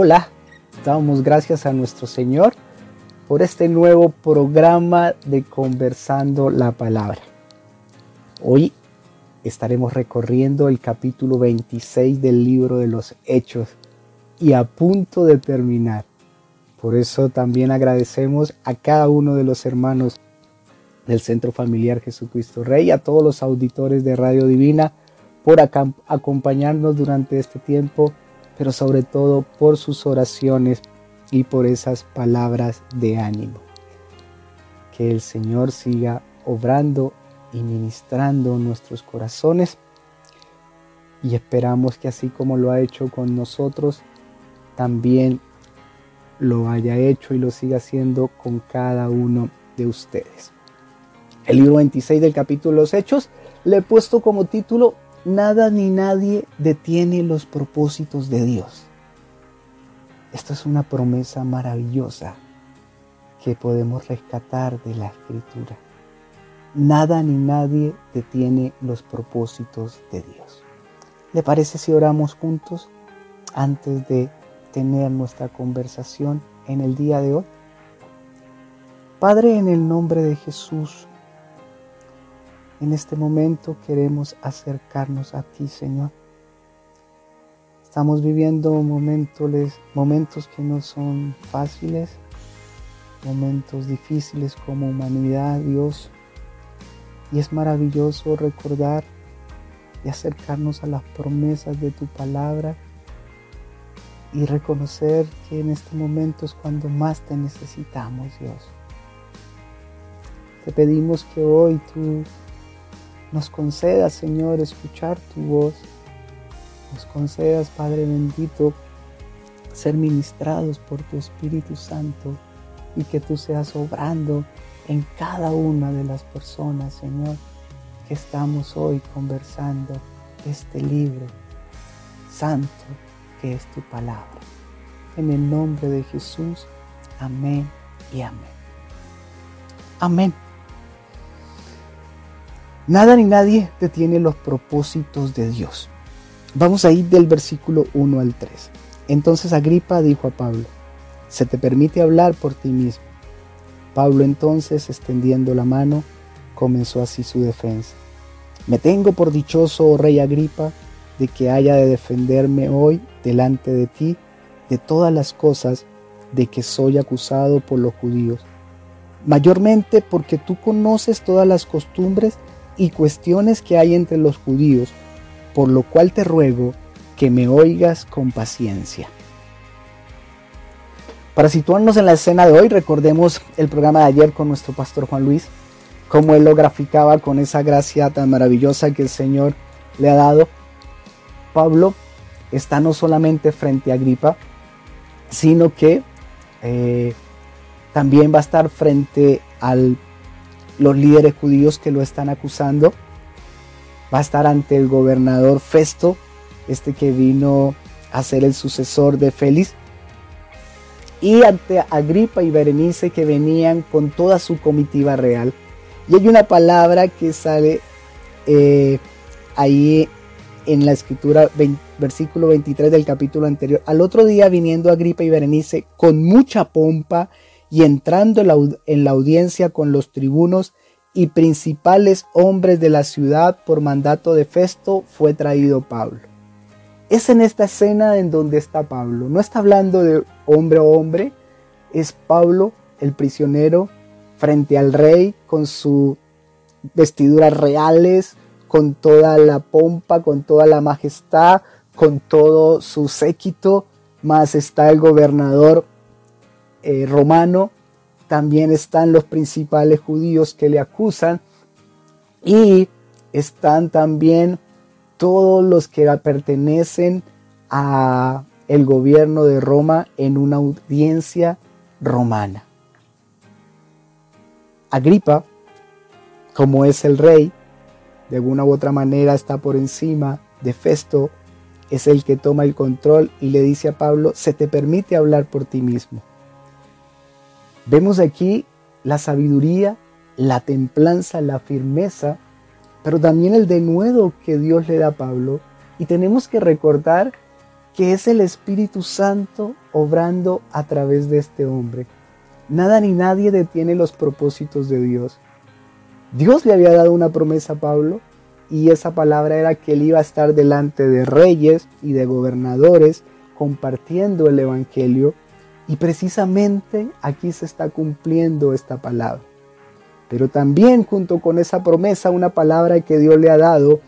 Hola, damos gracias a nuestro Señor por este nuevo programa de Conversando la Palabra. Hoy estaremos recorriendo el capítulo 26 del libro de los Hechos y a punto de terminar. Por eso también agradecemos a cada uno de los hermanos del Centro Familiar Jesucristo Rey, a todos los auditores de Radio Divina por acompañarnos durante este tiempo, pero sobre todo por sus oraciones y por esas palabras de ánimo. Que el Señor siga obrando y ministrando nuestros corazones y esperamos que así como lo ha hecho con nosotros, también lo haya hecho y lo siga haciendo con cada uno de ustedes. El libro 26 del capítulo los Hechos le he puesto como título Nada ni nadie detiene los propósitos de Dios. Esta es una promesa maravillosa que podemos rescatar de la escritura. Nada ni nadie detiene los propósitos de Dios. ¿Le parece si oramos juntos antes de tener nuestra conversación en el día de hoy? Padre, en el nombre de Jesús, en este momento queremos acercarnos a ti, Señor. Estamos viviendo momentos, momentos que no son fáciles, momentos difíciles como humanidad, Dios. Y es maravilloso recordar y acercarnos a las promesas de tu palabra y reconocer que en este momento es cuando más te necesitamos, Dios. Te pedimos que hoy tú nos concedas, Señor, escuchar tu voz nos concedas, Padre bendito, ser ministrados por tu Espíritu Santo y que tú seas obrando en cada una de las personas, Señor, que estamos hoy conversando este libro santo que es tu palabra. En el nombre de Jesús, amén y amén. Amén. Nada ni nadie detiene los propósitos de Dios. Vamos a ir del versículo 1 al 3. Entonces Agripa dijo a Pablo, se te permite hablar por ti mismo. Pablo entonces, extendiendo la mano, comenzó así su defensa. Me tengo por dichoso, oh rey Agripa, de que haya de defenderme hoy delante de ti de todas las cosas de que soy acusado por los judíos, mayormente porque tú conoces todas las costumbres y cuestiones que hay entre los judíos, por lo cual te ruego que me oigas con paciencia. Para situarnos en la escena de hoy, recordemos el programa de ayer con nuestro pastor Juan Luis, cómo él lo graficaba con esa gracia tan maravillosa que el Señor le ha dado. Pablo está no solamente frente a Agripa, sino que eh, también va a estar frente a los líderes judíos que lo están acusando va a estar ante el gobernador Festo, este que vino a ser el sucesor de Félix, y ante Agripa y Berenice que venían con toda su comitiva real. Y hay una palabra que sale eh, ahí en la escritura, versículo 23 del capítulo anterior. Al otro día viniendo Agripa y Berenice con mucha pompa y entrando en la audiencia con los tribunos, y principales hombres de la ciudad por mandato de Festo fue traído Pablo. Es en esta escena en donde está Pablo. No está hablando de hombre o hombre, es Pablo, el prisionero, frente al rey con sus vestiduras reales, con toda la pompa, con toda la majestad, con todo su séquito, más está el gobernador eh, romano también están los principales judíos que le acusan y están también todos los que pertenecen a el gobierno de Roma en una audiencia romana. Agripa, como es el rey, de alguna u otra manera está por encima de Festo, es el que toma el control y le dice a Pablo, se te permite hablar por ti mismo. Vemos aquí la sabiduría, la templanza, la firmeza, pero también el denuedo que Dios le da a Pablo. Y tenemos que recordar que es el Espíritu Santo obrando a través de este hombre. Nada ni nadie detiene los propósitos de Dios. Dios le había dado una promesa a Pablo y esa palabra era que él iba a estar delante de reyes y de gobernadores compartiendo el Evangelio y precisamente aquí se está cumpliendo esta palabra. Pero también junto con esa promesa una palabra que Dios le ha dado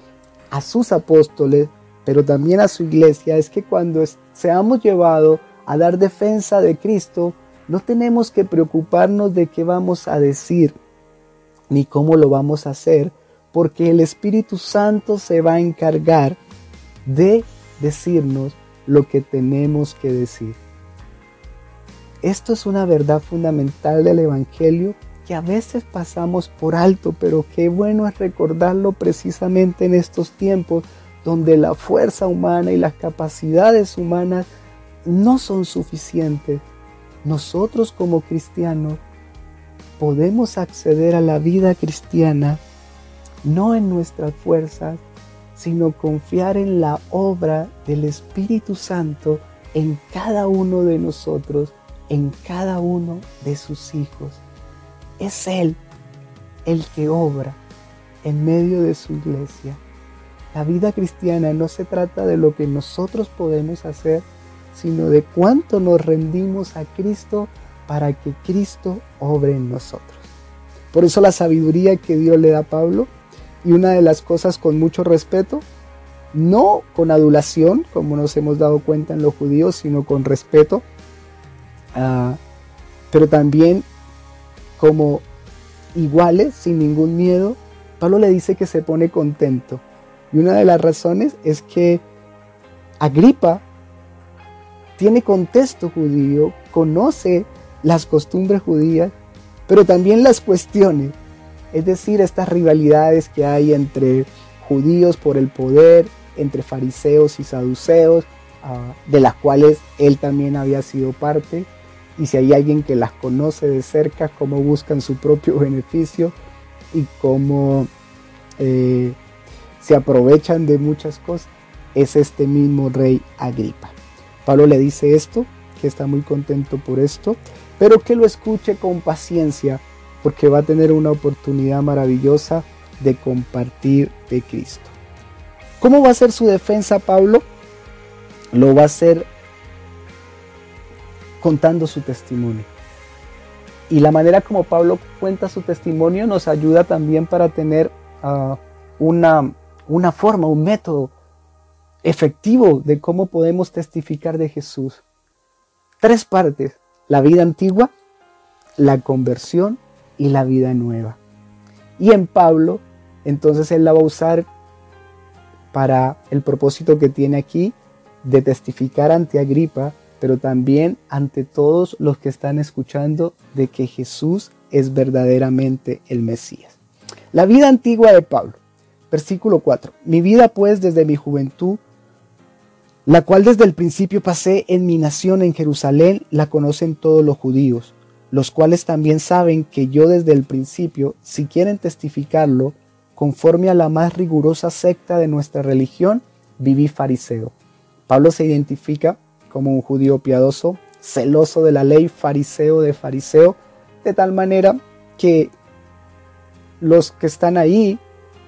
a sus apóstoles, pero también a su iglesia, es que cuando seamos llevados a dar defensa de Cristo, no tenemos que preocuparnos de qué vamos a decir ni cómo lo vamos a hacer, porque el Espíritu Santo se va a encargar de decirnos lo que tenemos que decir. Esto es una verdad fundamental del Evangelio que a veces pasamos por alto, pero qué bueno es recordarlo precisamente en estos tiempos donde la fuerza humana y las capacidades humanas no son suficientes. Nosotros como cristianos podemos acceder a la vida cristiana no en nuestras fuerzas, sino confiar en la obra del Espíritu Santo en cada uno de nosotros, en cada uno de sus hijos. Es Él el que obra en medio de su iglesia. La vida cristiana no se trata de lo que nosotros podemos hacer, sino de cuánto nos rendimos a Cristo para que Cristo obre en nosotros. Por eso la sabiduría que Dios le da a Pablo y una de las cosas con mucho respeto, no con adulación, como nos hemos dado cuenta en los judíos, sino con respeto, ah, pero también como iguales, sin ningún miedo, Pablo le dice que se pone contento. Y una de las razones es que Agripa tiene contexto judío, conoce las costumbres judías, pero también las cuestiones es decir, estas rivalidades que hay entre judíos por el poder, entre fariseos y saduceos, ah, de las cuales él también había sido parte, y si hay alguien que las conoce de cerca, cómo buscan su propio beneficio y cómo eh, se aprovechan de muchas cosas, es este mismo rey Agripa. Pablo le dice esto, que está muy contento por esto, pero que lo escuche con paciencia porque va a tener una oportunidad maravillosa de compartir de Cristo. ¿Cómo va a ser su defensa Pablo? Lo va a hacer contando su testimonio. Y la manera como Pablo cuenta su testimonio nos ayuda también para tener ah, una, una forma, un método efectivo de cómo podemos testificar de Jesús. Tres partes, la vida antigua, la conversión y la vida nueva. Y en Pablo, entonces él la va a usar para el propósito que tiene aquí de testificar ante Agripa, pero también ante todos los que están escuchando de que Jesús es verdaderamente el Mesías. La vida antigua de Pablo. Versículo 4. Mi vida pues desde mi juventud, la cual desde el principio pasé en mi nación en Jerusalén, la conocen todos los judíos los cuales también saben que yo desde el principio, si quieren testificarlo, conforme a la más rigurosa secta de nuestra religión, viví fariseo. Pablo se identifica como un judío piadoso, celoso de la ley, fariseo de fariseo, de tal manera que los que están ahí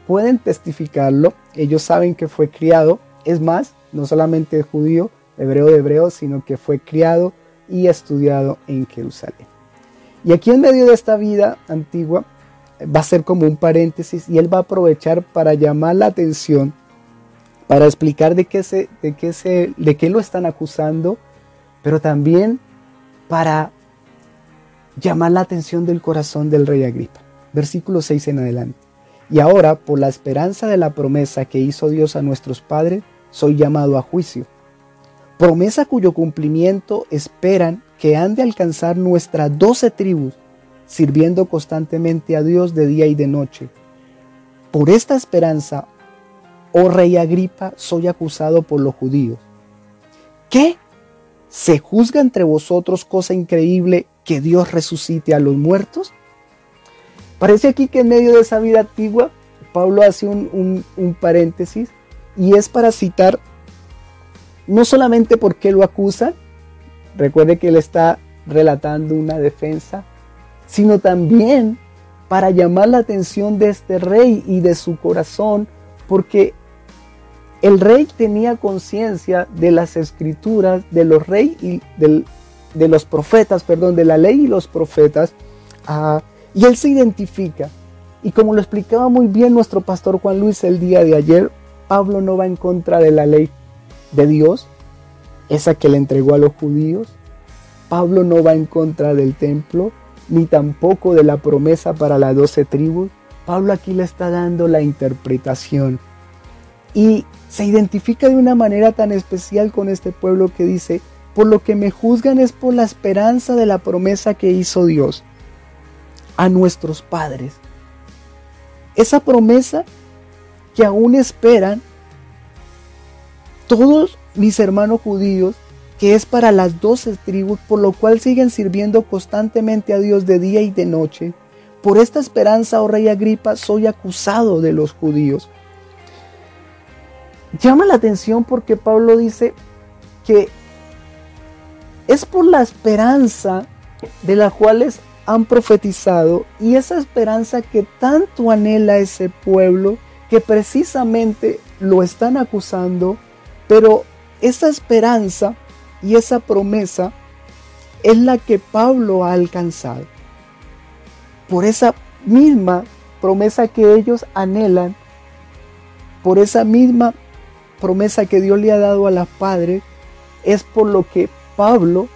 pueden testificarlo, ellos saben que fue criado, es más, no solamente judío, hebreo de hebreo, sino que fue criado y estudiado en Jerusalén. Y aquí en medio de esta vida antigua va a ser como un paréntesis y él va a aprovechar para llamar la atención, para explicar de qué, se, de qué, se, de qué lo están acusando, pero también para llamar la atención del corazón del rey Agripa. Versículo 6 en adelante. Y ahora, por la esperanza de la promesa que hizo Dios a nuestros padres, soy llamado a juicio. Promesa cuyo cumplimiento esperan que han de alcanzar nuestras doce tribus, sirviendo constantemente a Dios de día y de noche. Por esta esperanza, oh rey Agripa, soy acusado por los judíos. ¿Qué? ¿Se juzga entre vosotros cosa increíble que Dios resucite a los muertos? Parece aquí que en medio de esa vida antigua, Pablo hace un, un paréntesis y es para citar no solamente porque lo acusan, recuerde que él está relatando una defensa, sino también para llamar la atención de este rey y de su corazón, porque el rey tenía conciencia de las escrituras, de los reyes y de los profetas, perdón, de la ley y los profetas, ah, y él se identifica. Y como lo explicaba muy bien nuestro pastor Juan Luis el día de ayer, Pablo no va en contra de la ley de Dios, esa que le entregó a los judíos. Pablo no va en contra del templo, ni tampoco de la promesa para las doce tribus. Pablo aquí le está dando la interpretación. Y se identifica de una manera tan especial con este pueblo que dice, por lo que me juzgan es por la esperanza de la promesa que hizo Dios a nuestros padres. Esa promesa que aún esperan todos mis hermanos judíos, que es para las doce tribus, por lo cual siguen sirviendo constantemente a Dios de día y de noche. Por esta esperanza, oh rey Agripa, soy acusado de los judíos. Llama la atención porque Pablo dice que es por la esperanza de la cuales han profetizado y esa esperanza que tanto anhela ese pueblo que precisamente lo están acusando, pero esa esperanza y esa promesa es la que Pablo ha alcanzado. Por esa misma promesa que ellos anhelan, por esa misma promesa que Dios le ha dado a la Padre, es por lo que Pablo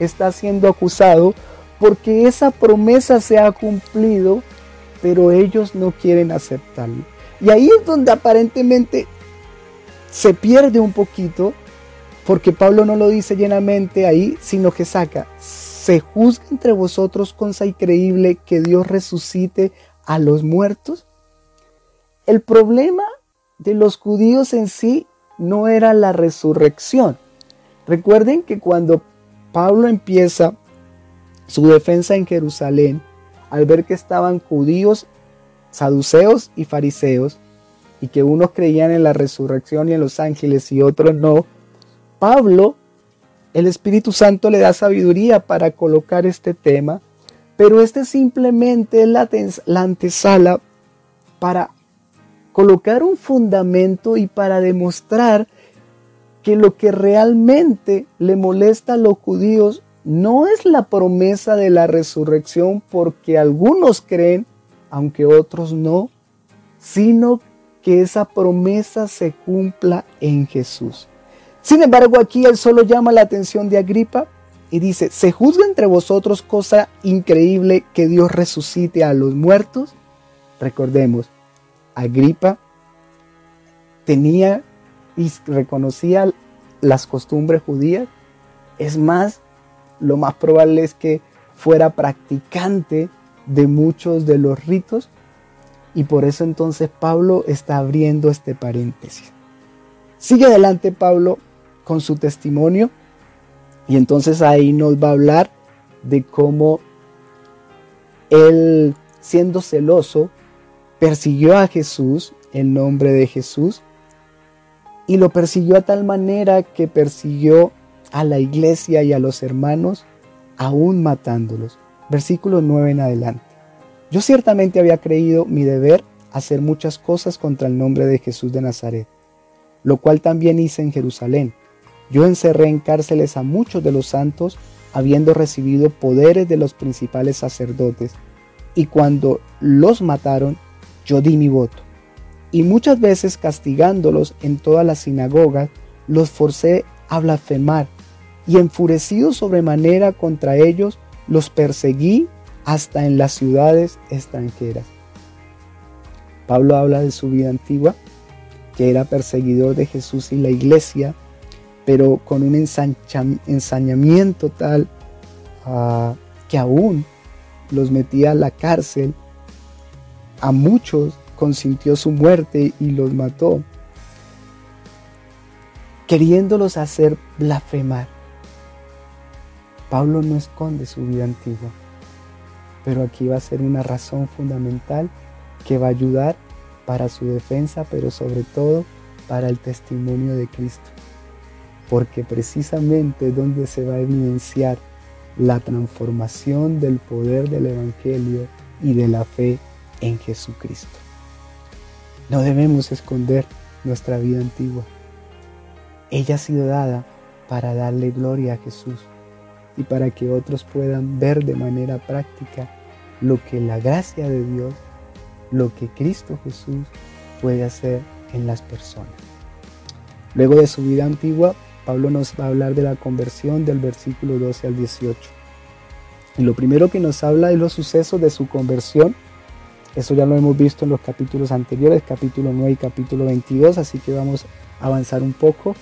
está siendo acusado porque esa promesa se ha cumplido, pero ellos no quieren aceptarlo. Y ahí es donde aparentemente se pierde un poquito, porque Pablo no lo dice llenamente ahí, sino que saca, ¿se juzga entre vosotros cosa increíble que Dios resucite a los muertos? El problema de los judíos en sí no era la resurrección. Recuerden que cuando Pablo empieza su defensa en Jerusalén, al ver que estaban judíos, saduceos y fariseos, y que unos creían en la resurrección y en los ángeles y otros no, Pablo, el Espíritu Santo le da sabiduría para colocar este tema, pero este simplemente es la, la antesala para colocar un fundamento y para demostrar que lo que realmente le molesta a los judíos no es la promesa de la resurrección porque algunos creen, aunque otros no, sino que esa promesa se cumpla en Jesús. Sin embargo, aquí él solo llama la atención de Agripa y dice, ¿se juzga entre vosotros cosa increíble que Dios resucite a los muertos? Recordemos, Agripa tenía y reconocía las costumbres judías. Es más, lo más probable es que fuera practicante de muchos de los ritos y por eso entonces Pablo está abriendo este paréntesis. Sigue adelante Pablo con su testimonio y entonces ahí nos va a hablar de cómo él siendo celoso persiguió a Jesús en nombre de Jesús y lo persiguió a tal manera que persiguió a la iglesia y a los hermanos, aún matándolos. Versículo 9 en adelante. Yo ciertamente había creído mi deber hacer muchas cosas contra el nombre de Jesús de Nazaret, lo cual también hice en Jerusalén. Yo encerré en cárceles a muchos de los santos, habiendo recibido poderes de los principales sacerdotes, y cuando los mataron, yo di mi voto. Y muchas veces castigándolos en todas las sinagogas, los forcé a blasfemar y enfurecido sobremanera contra ellos, los perseguí hasta en las ciudades extranjeras. Pablo habla de su vida antigua, que era perseguidor de Jesús y la iglesia, pero con un ensañamiento tal ah, que aún los metía a la cárcel, a muchos consintió su muerte y los mató, queriéndolos hacer blasfemar. Pablo no esconde su vida antigua, pero aquí va a ser una razón fundamental que va a ayudar para su defensa, pero sobre todo para el testimonio de Cristo. porque precisamente es donde se va a evidenciar la transformación del poder del Evangelio y de la fe en Jesucristo. No debemos esconder nuestra vida antigua. Ella ha sido dada para darle gloria a Jesús y para que otros puedan ver de manera práctica lo que la gracia de Dios, lo que Cristo Jesús puede hacer en las personas. Luego de su vida antigua, Pablo nos va a hablar de la conversión del versículo 12 al 18. Y lo primero que nos habla es los sucesos de su conversión. Eso ya lo hemos visto en los capítulos anteriores, capítulo 9 y capítulo 22, así que vamos a avanzar un poco.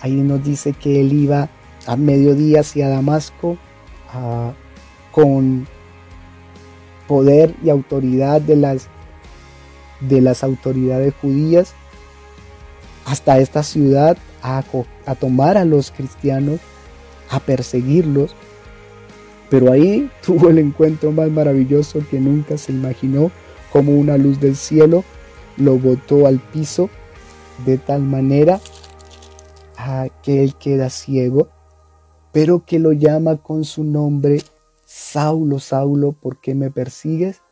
Ahí nos dice que él iba a mediodía hacia Damasco con poder y autoridad de las, de las autoridades judías hasta esta ciudad a, a tomar a los cristianos, a perseguirlos. Pero ahí tuvo el encuentro más maravilloso que nunca se imaginó, como una luz del cielo lo botó al piso de tal manera a que él queda ciego, pero que lo llama con su nombre, Saulo, Saulo, ¿por qué me persigues?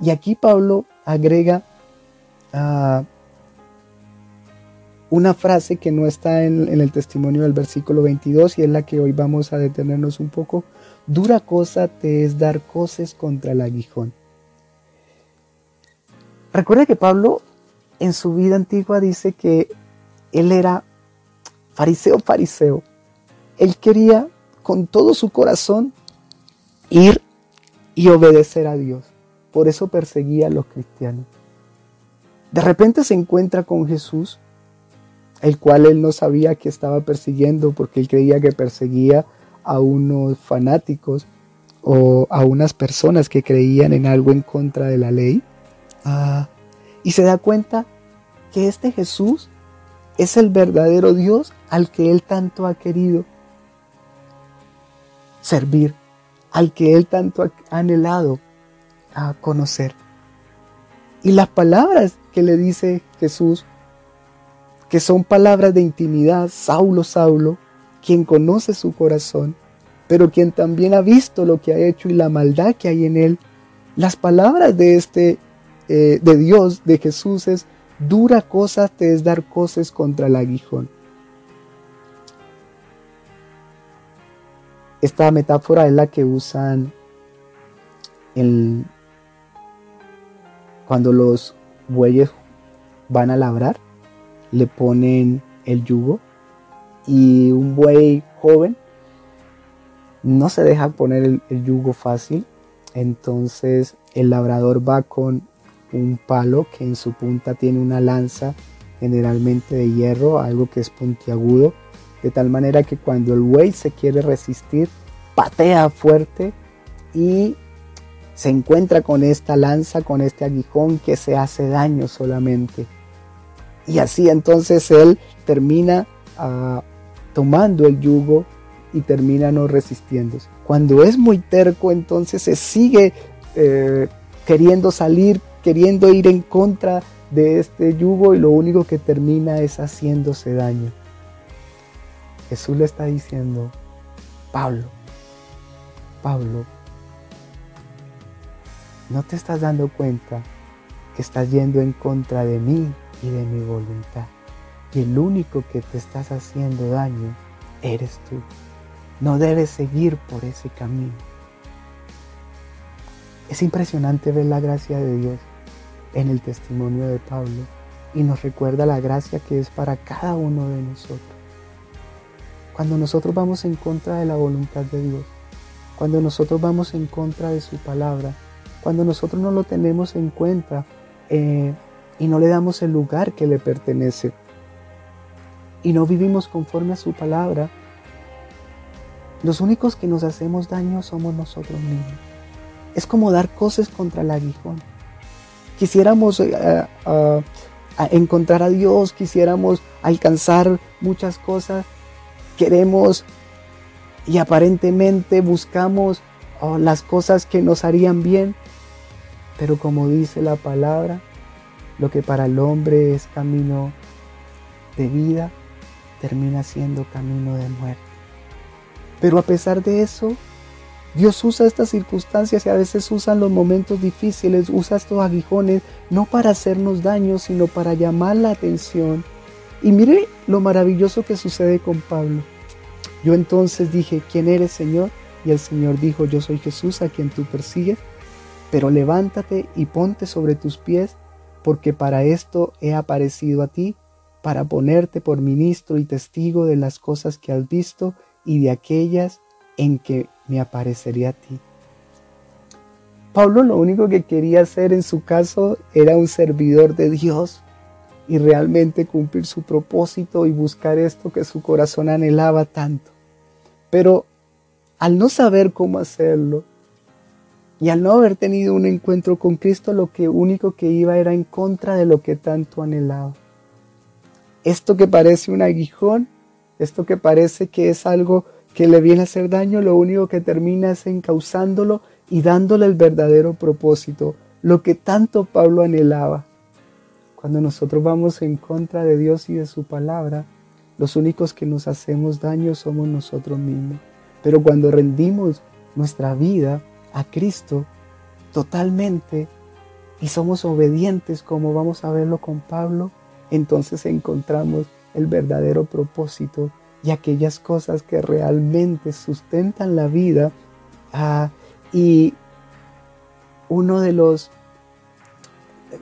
Y aquí Pablo agrega a una frase que no está en, el testimonio del versículo 22 y es la que hoy vamos a detenernos un poco. Dura cosa te es dar cosas contra el aguijón. Recuerda que Pablo en su vida antigua dice que él era fariseo, fariseo. Él quería con todo su corazón ir y obedecer a Dios. Por eso perseguía a los cristianos. De repente se encuentra con Jesús el cual él no sabía que estaba persiguiendo porque él creía que perseguía a unos fanáticos o a unas personas que creían en algo en contra de la ley. Ah, y se da cuenta que este Jesús es el verdadero Dios al que él tanto ha querido servir, al que él tanto ha anhelado a conocer. Y las palabras que le dice Jesús que son palabras de intimidad, Saulo, Saulo, quien conoce su corazón, pero quien también ha visto lo que ha hecho y la maldad que hay en él. Las palabras de este, eh, de Dios, de Jesús es, dura cosa te es dar cosas contra el aguijón. Esta metáfora es la que usan cuando los bueyes van a labrar le ponen el yugo y un buey joven no se deja poner el, yugo fácil, entonces el labrador va con un palo que en su punta tiene una lanza generalmente de hierro, algo que es puntiagudo, de tal manera que cuando el buey se quiere resistir, patea fuerte y se encuentra con esta lanza, con este aguijón que se hace daño solamente. Y así entonces él termina ah, tomando el yugo y termina no resistiéndose. Cuando es muy terco, entonces se sigue eh, queriendo salir, queriendo ir en contra de este yugo y lo único que termina es haciéndose daño. Jesús le está diciendo, Pablo, Pablo, ¿no te estás dando cuenta que estás yendo en contra de mí y de mi voluntad. Y el único que te estás haciendo daño eres tú. No debes seguir por ese camino. Es impresionante ver la gracia de Dios en el testimonio de Pablo y nos recuerda la gracia que es para cada uno de nosotros. Cuando nosotros vamos en contra de la voluntad de Dios, cuando nosotros vamos en contra de su palabra, cuando nosotros no lo tenemos en cuenta, eh, y no le damos el lugar que le pertenece y no vivimos conforme a su palabra, los únicos que nos hacemos daño somos nosotros mismos. Es como dar cosas contra el aguijón. Quisiéramos eh, encontrar a Dios, quisiéramos alcanzar muchas cosas, queremos y aparentemente buscamos oh, las cosas que nos harían bien, pero como dice la palabra, lo que para el hombre es camino de vida, termina siendo camino de muerte. Pero a pesar de eso, Dios usa estas circunstancias y a veces usa los momentos difíciles, usa estos aguijones no para hacernos daño, sino para llamar la atención. Y mire lo maravilloso que sucede con Pablo. Yo entonces dije, ¿quién eres Señor? Y el Señor dijo, yo soy Jesús a quien tú persigues, pero levántate y ponte sobre tus pies, porque para esto he aparecido a ti, para ponerte por ministro y testigo de las cosas que has visto y de aquellas en que me aparecería a ti. Pablo lo único que quería hacer en su caso era un servidor de Dios y realmente cumplir su propósito y buscar esto que su corazón anhelaba tanto. Pero al no saber cómo hacerlo y al no haber tenido un encuentro con Cristo, lo que único que iba era en contra de lo que tanto anhelaba. Esto que parece un aguijón, esto que parece que es algo que le viene a hacer daño, lo único que termina es encauzándolo y dándole el verdadero propósito, lo que tanto Pablo anhelaba. Cuando nosotros vamos en contra de Dios y de su palabra, los únicos que nos hacemos daño somos nosotros mismos. Pero cuando rendimos nuestra vida a Cristo totalmente y somos obedientes como vamos a verlo con Pablo, entonces encontramos el verdadero propósito y aquellas cosas que realmente sustentan la vida. Ah, y uno de los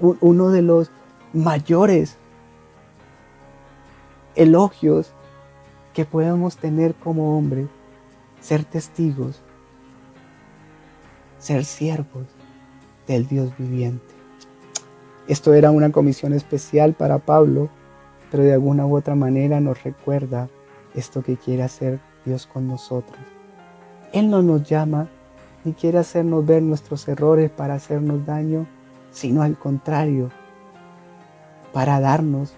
uno de los mayores elogios que podemos tener como hombre, ser testigos, ser siervos del Dios viviente. Esto era una comisión especial para Pablo, pero de alguna u otra manera nos recuerda esto que quiere hacer Dios con nosotros. Él no nos llama ni quiere hacernos ver nuestros errores para hacernos daño, sino al contrario, para darnos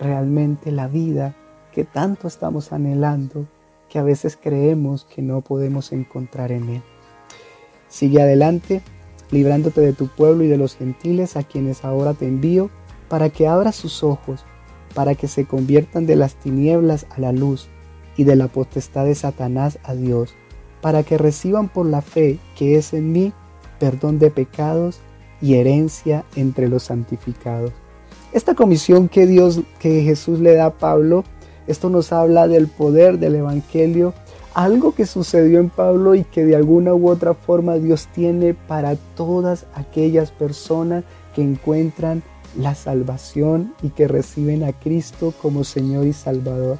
realmente la vida que tanto estamos anhelando, que a veces creemos que no podemos encontrar en Él. Sigue adelante, librándote de tu pueblo y de los gentiles a quienes ahora te envío, para que abras sus ojos, para que se conviertan de las tinieblas a la luz y de la potestad de Satanás a Dios, para que reciban por la fe que es en mí perdón de pecados y herencia entre los santificados. Esta comisión que Dios, que Jesús le da a Pablo, esto nos habla del poder del Evangelio, algo que sucedió en Pablo y que de alguna u otra forma Dios tiene para todas aquellas personas que encuentran la salvación y que reciben a Cristo como Señor y Salvador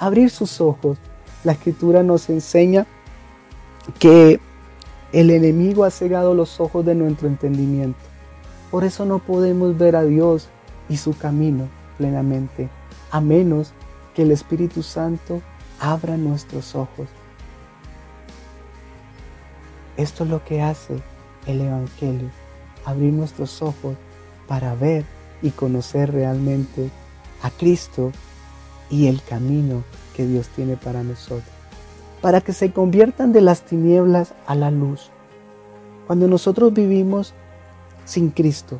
abrir sus ojos. La escritura nos enseña que el enemigo ha cegado los ojos de nuestro entendimiento. Por eso no podemos ver a Dios y su camino plenamente, a menos que el Espíritu Santo abra nuestros ojos. Esto es lo que hace el Evangelio, abrir nuestros ojos para ver y conocer realmente a Cristo y el camino que Dios tiene para nosotros, para que se conviertan de las tinieblas a la luz. Cuando nosotros vivimos sin Cristo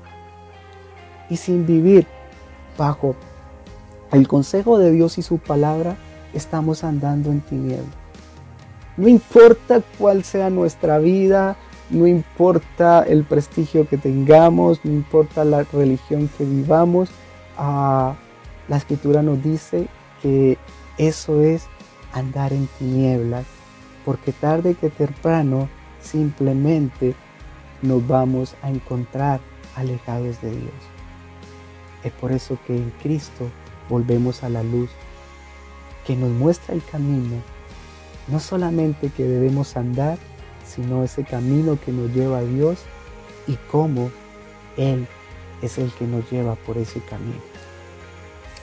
y sin vivir bajo el consejo de Dios y su palabra, estamos andando en tinieblas. No importa cuál sea nuestra vida, no importa el prestigio que tengamos, no importa la religión que vivamos, ah, la escritura nos dice que eso es andar en tinieblas, porque tarde que temprano simplemente nos vamos a encontrar alejados de Dios. Es por eso que en Cristo volvemos a la luz, que nos muestra el camino, no solamente que debemos andar, sino ese camino que nos lleva a Dios y cómo Él es el que nos lleva por ese camino.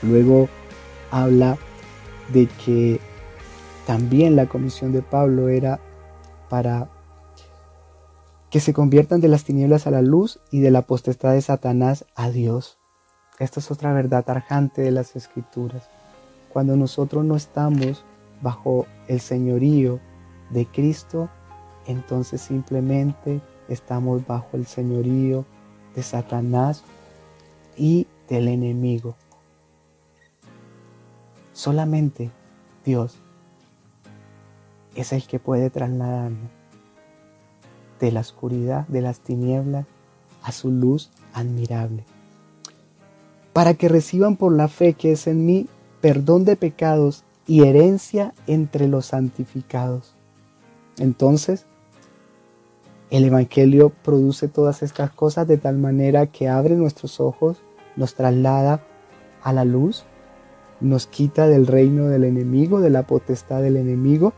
Luego habla de que también la comisión de Pablo era para que se conviertan de las tinieblas a la luz y de la potestad de Satanás a Dios. Esta es otra verdad tarjante de las escrituras. Cuando nosotros no estamos bajo el señorío de Cristo, entonces simplemente estamos bajo el señorío de Satanás y del enemigo. Solamente Dios es el que puede trasladarnos de la oscuridad, de las tinieblas, a su luz admirable. Para que reciban por la fe que es en mí perdón de pecados y herencia entre los santificados. Entonces, el Evangelio produce todas estas cosas de tal manera que abre nuestros ojos, nos traslada a la luz, nos quita del reino del enemigo, de la potestad del enemigo.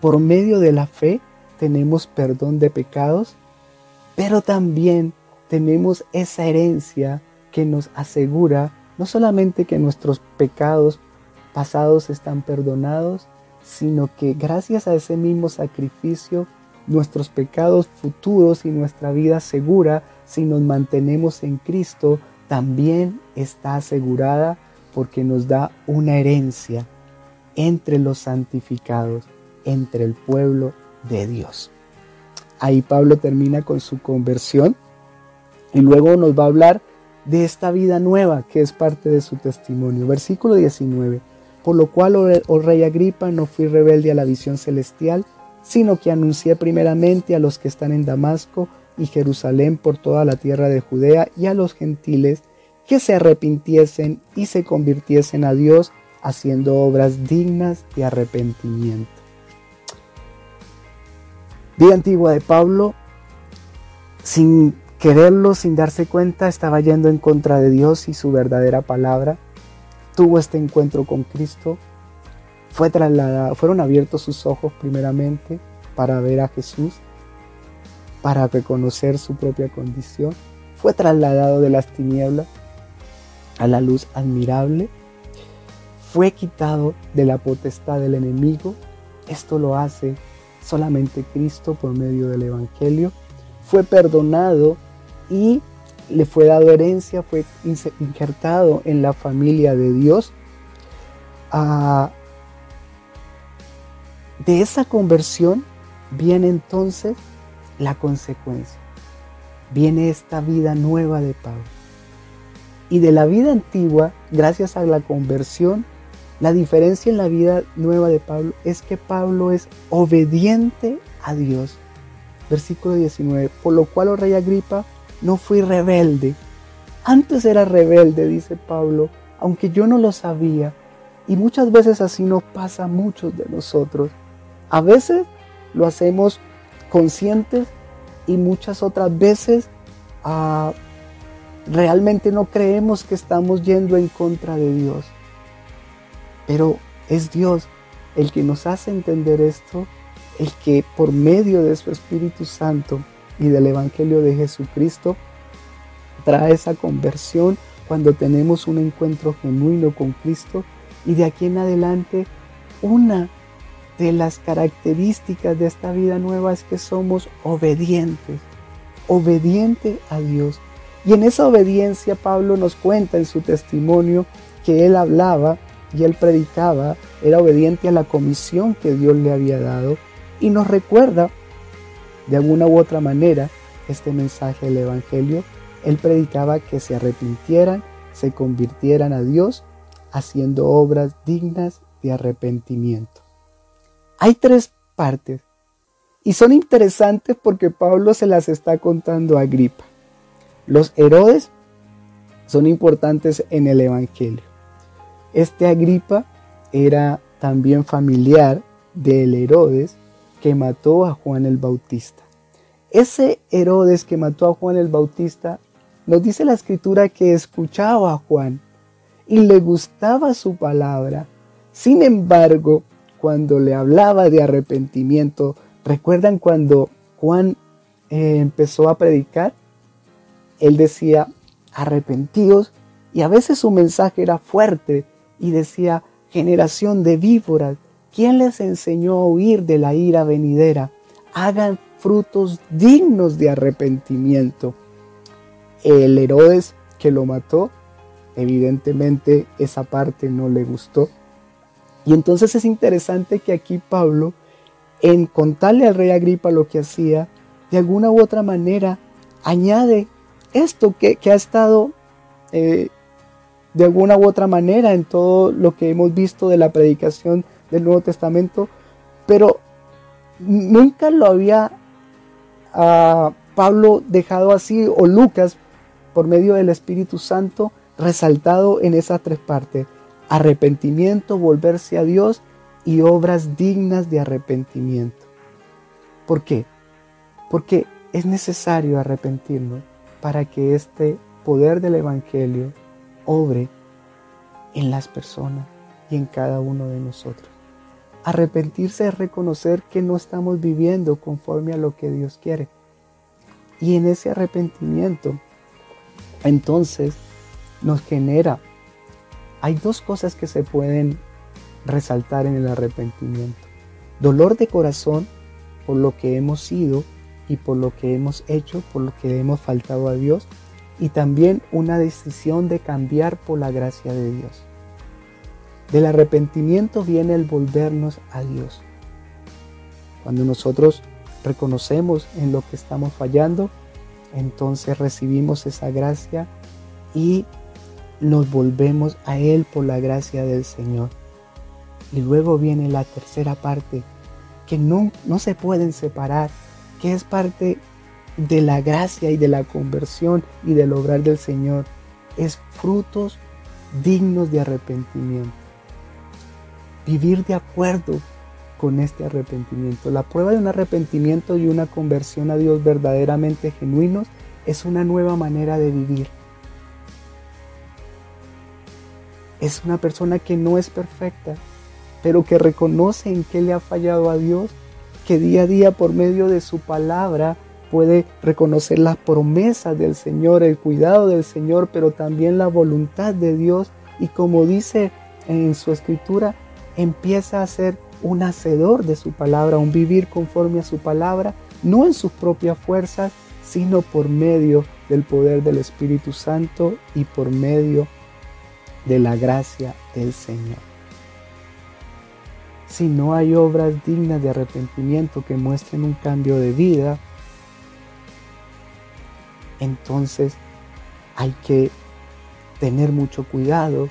Por medio de la fe tenemos perdón de pecados, pero también tenemos esa herencia que nos asegura no solamente que nuestros pecados pasados están perdonados, sino que gracias a ese mismo sacrificio, nuestros pecados futuros y nuestra vida segura, si nos mantenemos en Cristo, también está asegurada porque nos da una herencia entre los santificados, entre el pueblo de Dios. Ahí Pablo termina con su conversión y luego nos va a hablar de esta vida nueva que es parte de su testimonio. Versículo 19. Por lo cual, oh, oh rey Agripa, no fui rebelde a la visión celestial, sino que anuncié primeramente a los que están en Damasco y Jerusalén por toda la tierra de Judea y a los gentiles que se arrepintiesen y se convirtiesen a Dios haciendo obras dignas de arrepentimiento. Vida antigua de Pablo, sin quererlo, sin darse cuenta, estaba yendo en contra de Dios y su verdadera palabra. Tuvo este encuentro con Cristo, fue trasladado, fueron abiertos sus ojos primeramente para ver a Jesús, para reconocer su propia condición. Fue trasladado de las tinieblas a la luz admirable. Fue quitado de la potestad del enemigo. Esto lo hace solamente Cristo por medio del Evangelio. Fue perdonado y le fue dado herencia, fue injertado en la familia de Dios. Ah, de esa conversión viene entonces la consecuencia. Viene esta vida nueva de Pablo. Y de la vida antigua, gracias a la conversión, la diferencia en la vida nueva de Pablo es que Pablo es obediente a Dios. Versículo 19, por lo cual, oh rey Agripa, no fui rebelde. Antes era rebelde, dice Pablo, aunque yo no lo sabía. Y muchas veces así nos pasa a muchos de nosotros. A veces lo hacemos conscientes y muchas otras veces ah, realmente no creemos que estamos yendo en contra de Dios. Pero es Dios el que nos hace entender esto, el que por medio de su Espíritu Santo y del Evangelio de Jesucristo trae esa conversión cuando tenemos un encuentro genuino con Cristo y de aquí en adelante una de las características de esta vida nueva es que somos obedientes, obediente a Dios. Y en esa obediencia Pablo nos cuenta en su testimonio que él hablaba y él predicaba, era obediente a la comisión que Dios le había dado y nos recuerda de alguna u otra manera este mensaje del Evangelio. Él predicaba que se arrepintieran, se convirtieran a Dios, haciendo obras dignas de arrepentimiento. Hay tres partes y son interesantes porque Pablo se las está contando a Agripa. Los Herodes son importantes en el Evangelio. Este Agripa era también familiar del Herodes que mató a Juan el Bautista. Ese Herodes que mató a Juan el Bautista, nos dice la escritura que escuchaba a Juan y le gustaba su palabra. Sin embargo, cuando le hablaba de arrepentimiento, ¿recuerdan cuando Juan eh, empezó a predicar? Él decía, arrepentidos, y a veces su mensaje era fuerte y decía, generación de víboras, ¿Quién les enseñó a huir de la ira venidera? Hagan frutos dignos de arrepentimiento. El Herodes que lo mató, evidentemente esa parte no le gustó. Y entonces es interesante que aquí Pablo, en contarle al rey Agripa lo que hacía, de alguna u otra manera añade esto que, ha estado eh, de alguna u otra manera en todo lo que hemos visto de la predicación del Nuevo Testamento, pero nunca lo había ah, Pablo dejado así, o Lucas, por medio del Espíritu Santo, resaltado en esas tres partes. Arrepentimiento, volverse a Dios y obras dignas de arrepentimiento. ¿Por qué? Porque es necesario arrepentirnos para que este poder del Evangelio obre en las personas y en cada uno de nosotros. Arrepentirse es reconocer que no estamos viviendo conforme a lo que Dios quiere. Y en ese arrepentimiento, entonces, nos genera, hay dos cosas que se pueden resaltar en el arrepentimiento. Dolor de corazón por lo que hemos sido y por lo que hemos hecho, por lo que hemos faltado a Dios, y también una decisión de cambiar por la gracia de Dios. Del arrepentimiento viene el volvernos a Dios. Cuando nosotros reconocemos en lo que estamos fallando, entonces recibimos esa gracia y nos volvemos a Él por la gracia del Señor. Y luego viene la tercera parte, que no, no se pueden separar, que es parte de la gracia y de la conversión y del obrar del Señor. Es frutos dignos de arrepentimiento. Vivir de acuerdo con este arrepentimiento. La prueba de un arrepentimiento y una conversión a Dios verdaderamente genuinos es una nueva manera de vivir. Es una persona que no es perfecta, pero que reconoce en qué le ha fallado a Dios, que día a día por medio de su palabra puede reconocer las promesas del Señor, el cuidado del Señor, pero también la voluntad de Dios. Y como dice en su escritura, empieza a ser un hacedor de su palabra, un vivir conforme a su palabra, no en sus propias fuerzas, sino por medio del poder del Espíritu Santo y por medio de la gracia del Señor. Si no hay obras dignas de arrepentimiento que muestren un cambio de vida, entonces hay que tener mucho cuidado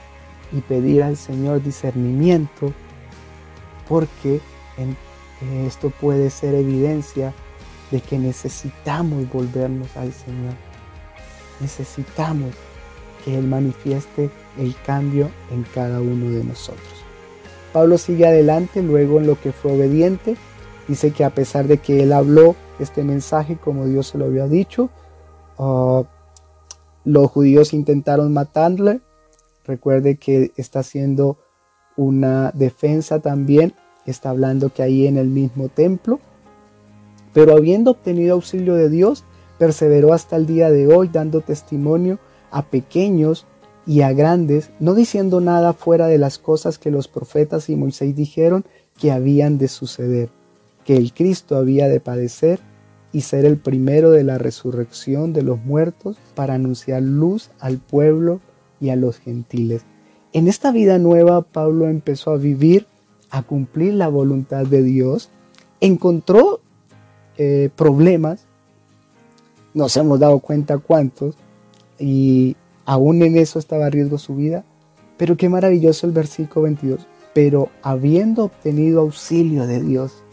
y pedir al Señor discernimiento porque eh, esto puede ser evidencia de que necesitamos volvernos al Señor. Necesitamos que Él manifieste el cambio en cada uno de nosotros. Pablo sigue adelante luego en lo que fue obediente. Dice que a pesar de que Él habló este mensaje como Dios se lo había dicho, ah, los judíos intentaron matarle. Recuerde que está haciendo una defensa también, está hablando que ahí en el mismo templo, pero habiendo obtenido auxilio de Dios, perseveró hasta el día de hoy dando testimonio a pequeños y a grandes, no diciendo nada fuera de las cosas que los profetas y Moisés dijeron que habían de suceder, que el Cristo había de padecer y ser el primero de la resurrección de los muertos para anunciar luz al pueblo y a los gentiles. En esta vida nueva Pablo empezó a vivir, a cumplir la voluntad de Dios, encontró eh, problemas, nos hemos dado cuenta cuántos, y aún en eso estaba a riesgo su vida, pero qué maravilloso el versículo 22, pero habiendo obtenido auxilio de Dios,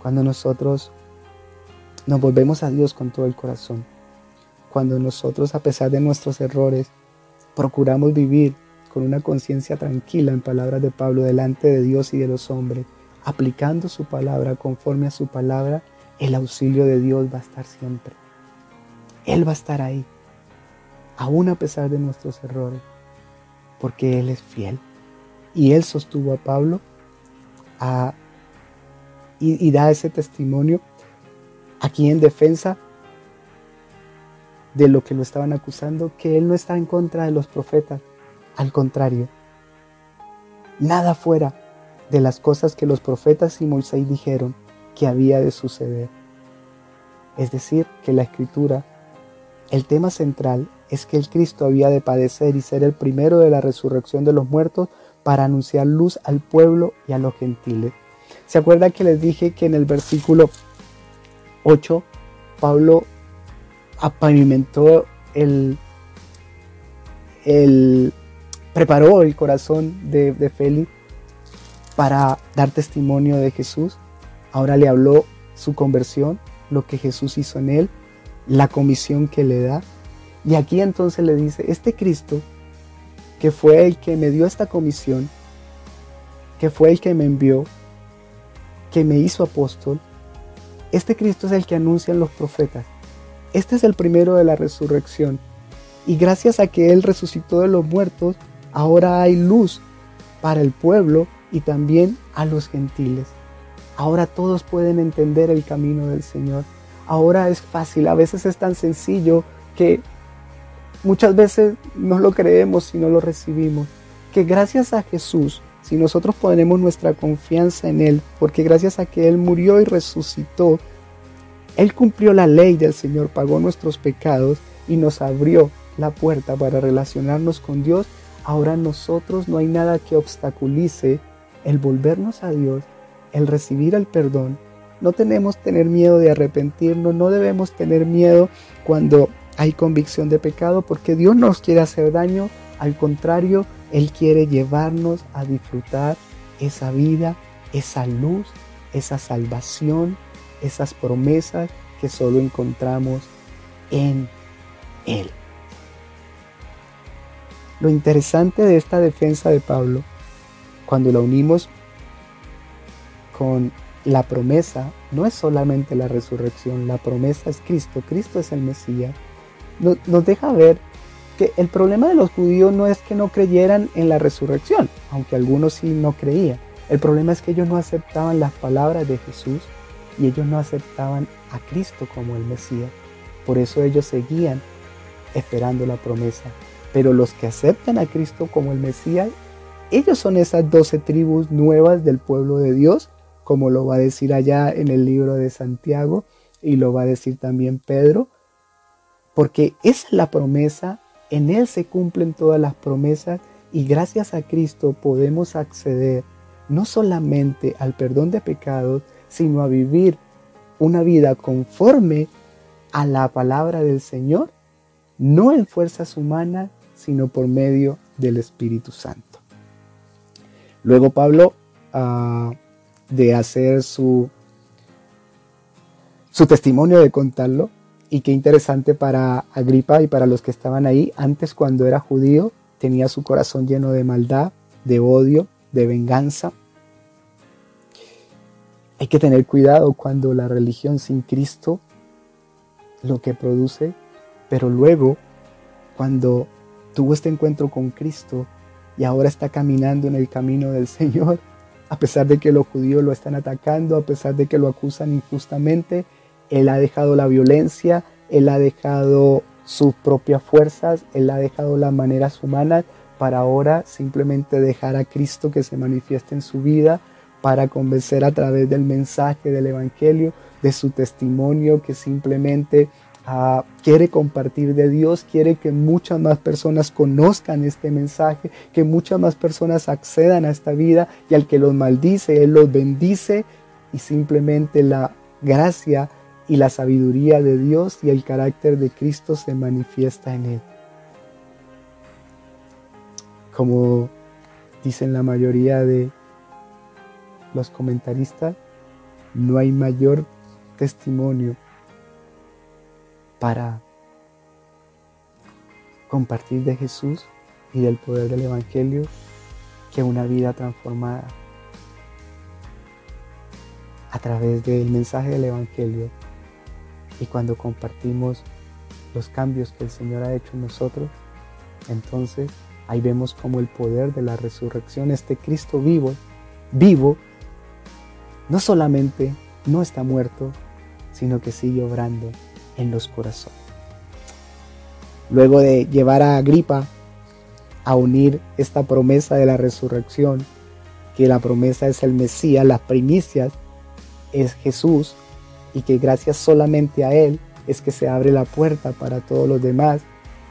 cuando nosotros nos volvemos a Dios con todo el corazón, cuando nosotros a pesar de nuestros errores, procuramos vivir con una conciencia tranquila en palabras de Pablo delante de Dios y de los hombres, aplicando su palabra conforme a su palabra, el auxilio de Dios va a estar siempre. Él va a estar ahí, aún a pesar de nuestros errores, porque Él es fiel. Y Él sostuvo a Pablo y, y da ese testimonio aquí en defensa de lo que lo estaban acusando, que él no está en contra de los profetas, al contrario, nada fuera de las cosas que los profetas y Moisés dijeron que había de suceder. Es decir, que la escritura, el tema central es que el Cristo había de padecer y ser el primero de la resurrección de los muertos para anunciar luz al pueblo y a los gentiles. ¿Se acuerda que les dije que en el versículo 8 Pablo apavimentó el, él preparó el corazón de, de Félix para dar testimonio de Jesús. Ahora le habló su conversión, lo que Jesús hizo en él, la comisión que le da. Y aquí entonces le dice, este Cristo, que fue el que me dio esta comisión, que fue el que me envió, que me hizo apóstol, este Cristo es el que anuncian los profetas. Este es el primero de la resurrección. Y gracias a que Él resucitó de los muertos, ahora hay luz para el pueblo y también a los gentiles. Ahora todos pueden entender el camino del Señor. Ahora es fácil, a veces es tan sencillo que muchas veces no lo creemos y no lo recibimos. Que gracias a Jesús, si nosotros ponemos nuestra confianza en Él, porque gracias a que Él murió y resucitó, Él cumplió la ley del Señor, pagó nuestros pecados y nos abrió la puerta para relacionarnos con Dios. Ahora nosotros no hay nada que obstaculice el volvernos a Dios, el recibir el perdón, no tenemos tener miedo de arrepentirnos, no debemos tener miedo cuando hay convicción de pecado, porque Dios no nos quiere hacer daño, al contrario, Él quiere llevarnos a disfrutar esa vida, esa luz, esa salvación, esas promesas que solo encontramos en Él. Lo interesante de esta defensa de Pablo cuando la unimos con la promesa, no es solamente la resurrección, la promesa es Cristo, Cristo es el Mesías, nos, deja ver que el problema de los judíos no es que no creyeran en la resurrección, aunque algunos sí no creían. El problema es que ellos no aceptaban las palabras de Jesús y ellos no aceptaban a Cristo como el Mesías. Por eso ellos seguían esperando la promesa. Pero los que aceptan a Cristo como el Mesías ellos son esas doce tribus nuevas del pueblo de Dios, como lo va a decir allá en el libro de Santiago y lo va a decir también Pedro, porque esa es la promesa, en Él se cumplen todas las promesas y gracias a Cristo podemos acceder no solamente al perdón de pecados, sino a vivir una vida conforme a la palabra del Señor, no en fuerzas humanas, sino por medio del Espíritu Santo. Luego Pablo, ah, de hacer su, su testimonio, de contarlo, y qué interesante para Agripa y para los que estaban ahí, antes cuando era judío, tenía su corazón lleno de maldad, de odio, de venganza. Hay que tener cuidado cuando la religión sin Cristo lo que produce, pero luego cuando tuvo este encuentro con Cristo, y ahora está caminando en el camino del Señor, a pesar de que los judíos lo están atacando, a pesar de que lo acusan injustamente, Él ha dejado la violencia, Él ha dejado sus propias fuerzas, Él ha dejado las maneras humanas para ahora simplemente dejar a Cristo que se manifieste en su vida, para convencer a través del mensaje del Evangelio, de su testimonio, que simplemente quiere compartir de Dios, quiere que muchas más personas conozcan este mensaje, que muchas más personas accedan a esta vida y al que los maldice, Él los bendice y simplemente la gracia y la sabiduría de Dios y el carácter de Cristo se manifiesta en Él. Como dicen la mayoría de los comentaristas, no hay mayor testimonio para compartir de Jesús y del poder del Evangelio que una vida transformada a través del mensaje del Evangelio y cuando compartimos los cambios que el Señor ha hecho en nosotros, entonces ahí vemos como el poder de la resurrección, este Cristo vivo, vivo, no solamente no está muerto, sino que sigue obrando en los corazones. Luego de llevar a Agripa a unir esta promesa de la resurrección, que la promesa es el Mesías, las primicias es Jesús y que gracias solamente a Él es que se abre la puerta para todos los demás,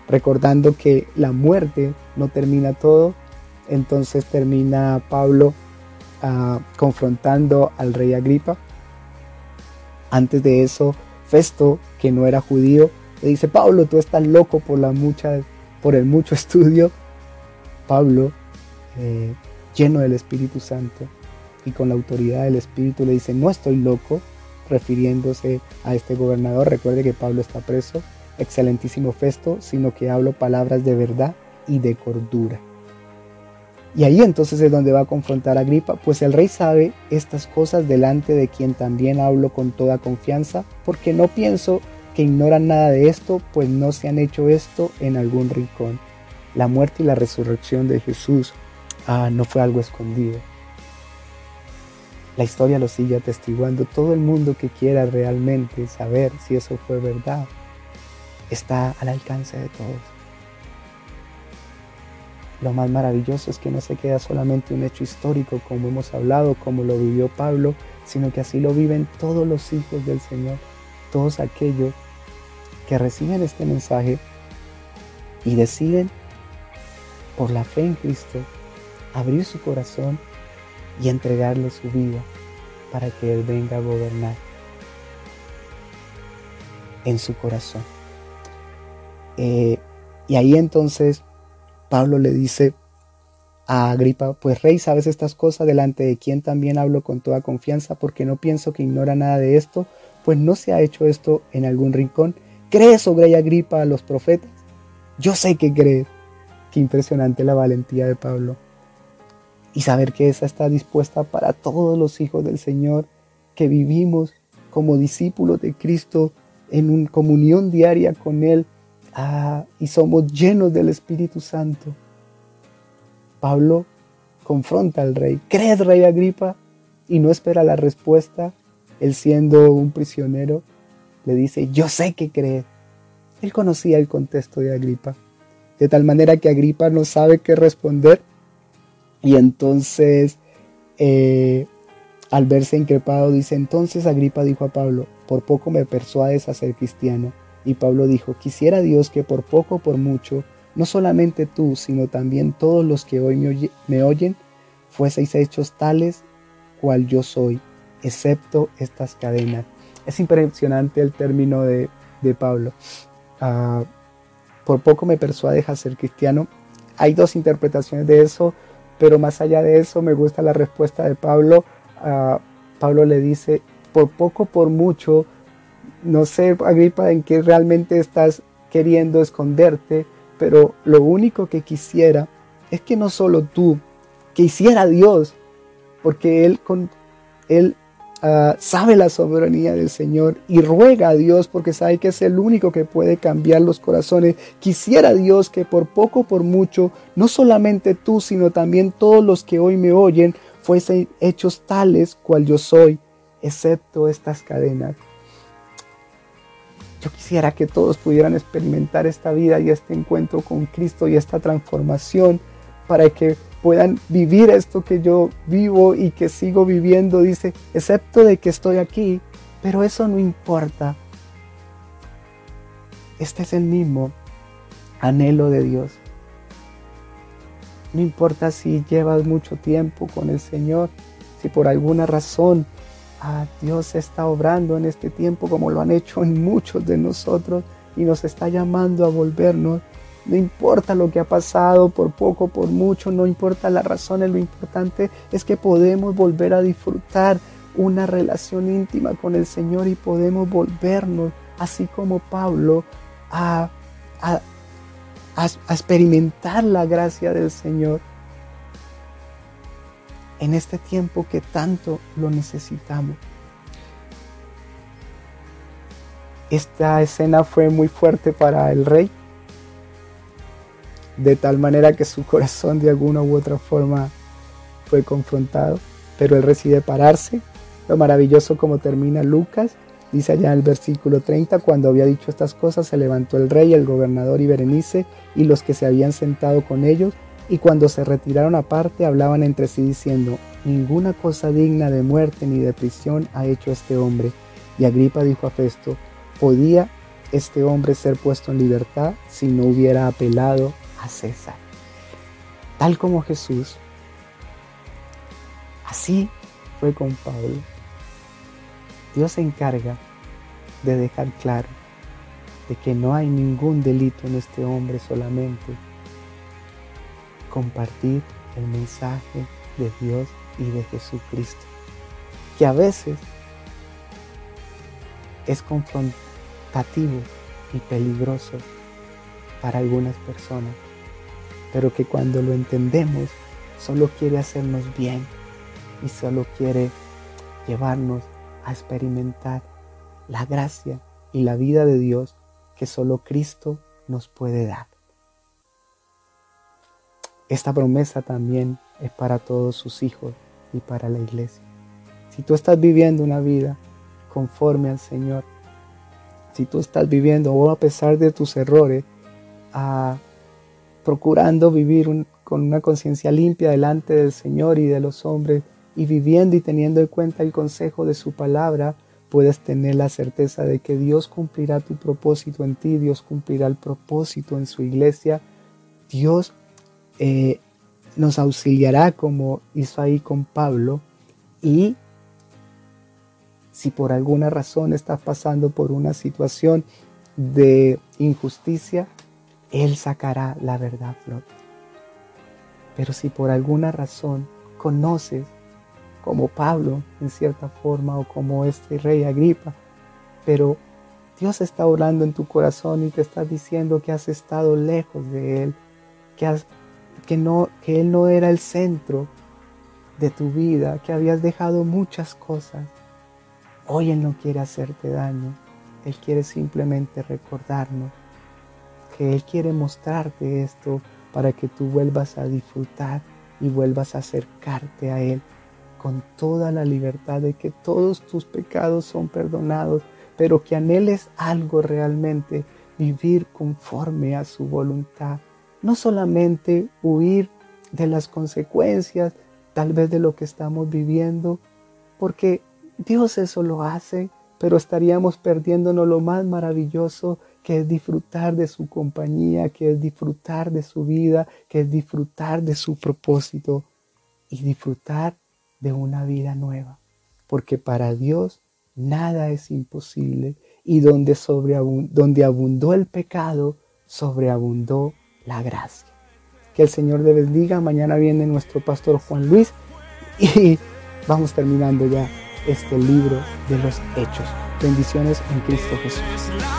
recordando que la muerte no termina todo, entonces termina Pablo ah, confrontando al rey Agripa. Antes de eso, Festo, que no era judío, le dice, Pablo, tú estás loco por las muchas por el mucho estudio, Pablo, eh, lleno del Espíritu Santo y con la autoridad del Espíritu, le dice, no estoy loco, refiriéndose a este gobernador. Recuerde que Pablo está preso, excelentísimo Festo, sino que hablo palabras de verdad y de cordura. Y ahí entonces es donde va a confrontar a Agripa, pues el rey sabe estas cosas delante de quien también hablo con toda confianza, porque no pienso que ignoran nada de esto, pues no se han hecho esto en algún rincón. La muerte y la resurrección de Jesús ah, no fue algo escondido. La historia lo sigue atestiguando. Todo el mundo que quiera realmente saber si eso fue verdad está al alcance de todos. Lo más maravilloso es que no se queda solamente un hecho histórico como hemos hablado, como lo vivió Pablo, sino que así lo viven todos los hijos del Señor, todos aquellos que reciben este mensaje y deciden por la fe en Cristo abrir su corazón y entregarle su vida para que Él venga a gobernar en su corazón. Eh, y ahí entonces Pablo le dice a Agripa, pues rey, sabes estas cosas delante de quien también hablo con toda confianza, porque no pienso que ignora nada de esto, pues no se ha hecho esto en algún rincón. ¿Crees, oh rey Agripa, a los profetas? Yo sé que crees. Qué impresionante la valentía de Pablo. Y saber que esa está dispuesta para todos los hijos del Señor, que vivimos como discípulos de Cristo en una comunión diaria con Él, Ah, y somos llenos del Espíritu Santo. Pablo confronta al rey. ¿Crees, rey Agripa? Y no espera la respuesta. Él siendo un prisionero, le dice, yo sé que crees. Él conocía el contexto de Agripa. De tal manera que Agripa no sabe qué responder. Y entonces, eh, al verse increpado, dice, entonces Agripa dijo a Pablo, por poco me persuades a ser cristiano. Y Pablo dijo, quisiera Dios que por poco por mucho, no solamente tú, sino también todos los que hoy me, oyen, fueseis hechos tales cual yo soy, excepto estas cadenas. Es impresionante el término de, Pablo. Ah, por poco me persuades a ser cristiano. Hay dos interpretaciones de eso, pero más allá de eso me gusta la respuesta de Pablo. Ah, Pablo le dice, por poco, por mucho, no sé, Agripa, en qué realmente estás queriendo esconderte, pero lo único que quisiera es que no solo tú, que hiciera Dios, porque Él, con, él ah, sabe la soberanía del Señor y ruega a Dios porque sabe que es el único que puede cambiar los corazones. Quisiera Dios que por poco, por mucho, no solamente tú, sino también todos los que hoy me oyen, fuesen hechos tales cual yo soy, excepto estas cadenas. Yo quisiera que todos pudieran experimentar esta vida y este encuentro con Cristo y esta transformación para que puedan vivir esto que yo vivo y que sigo viviendo, dice, excepto de que estoy aquí, pero eso no importa. Este es el mismo anhelo de Dios. No importa si llevas mucho tiempo con el Señor, si por alguna razón Ah, Dios está obrando en este tiempo como lo han hecho en muchos de nosotros y nos está llamando a volvernos. No importa lo que ha pasado, por poco, por mucho, no importa las razones, lo importante es que podemos volver a disfrutar una relación íntima con el Señor y podemos volvernos, así como Pablo, a, a experimentar la gracia del Señor en este tiempo que tanto lo necesitamos. Esta escena fue muy fuerte para el rey, de tal manera que su corazón de alguna u otra forma fue confrontado, pero él decide pararse. Lo maravilloso como termina Lucas, dice allá en el versículo 30, cuando había dicho estas cosas, se levantó el rey, el gobernador y Berenice y los que se habían sentado con ellos y cuando se retiraron aparte hablaban entre sí diciendo, ninguna cosa digna de muerte ni de prisión ha hecho este hombre. Y Agripa dijo a Festo, ¿podía este hombre ser puesto en libertad si no hubiera apelado a César? Tal como Jesús, así fue con Pablo. Dios se encarga de dejar claro de que no hay ningún delito en este hombre solamente compartir el mensaje de Dios y de Jesucristo, que a veces es confrontativo y peligroso para algunas personas, pero que cuando lo entendemos solo quiere hacernos bien y solo quiere llevarnos a experimentar la gracia y la vida de Dios que solo Cristo nos puede dar. Esta promesa también es para todos sus hijos y para la iglesia. Si tú estás viviendo una vida conforme al Señor, si tú estás viviendo o a pesar de tus errores, procurando vivir con una conciencia limpia delante del Señor y de los hombres, y viviendo y teniendo en cuenta el consejo de su palabra, puedes tener la certeza de que Dios cumplirá tu propósito en ti, Dios cumplirá el propósito en su iglesia, Dios eh, nos auxiliará como hizo ahí con Pablo y si por alguna razón estás pasando por una situación de injusticia, Él sacará la verdad flor. Pero si por alguna razón conoces, como Pablo en cierta forma o como este rey Agripa, pero Dios está orando en tu corazón y te está diciendo que has estado lejos de Él, que que, no, que Él no era el centro de tu vida, que habías dejado muchas cosas. Hoy Él no quiere hacerte daño, Él quiere simplemente recordarnos que Él quiere mostrarte esto para que tú vuelvas a disfrutar y vuelvas a acercarte a Él con toda la libertad de que todos tus pecados son perdonados, pero que anheles algo realmente, vivir conforme a su voluntad. No solamente huir de las consecuencias tal vez de lo que estamos viviendo, porque Dios eso lo hace, pero estaríamos perdiéndonos lo más maravilloso que es disfrutar de su compañía, que es disfrutar de su vida, que es disfrutar de su propósito y disfrutar de una vida nueva. Porque para Dios nada es imposible y donde, donde abundó el pecado, sobreabundó la gracia. Que el Señor le bendiga. Mañana viene nuestro pastor Juan Luis y vamos terminando ya este libro de los hechos. Bendiciones en Cristo Jesús.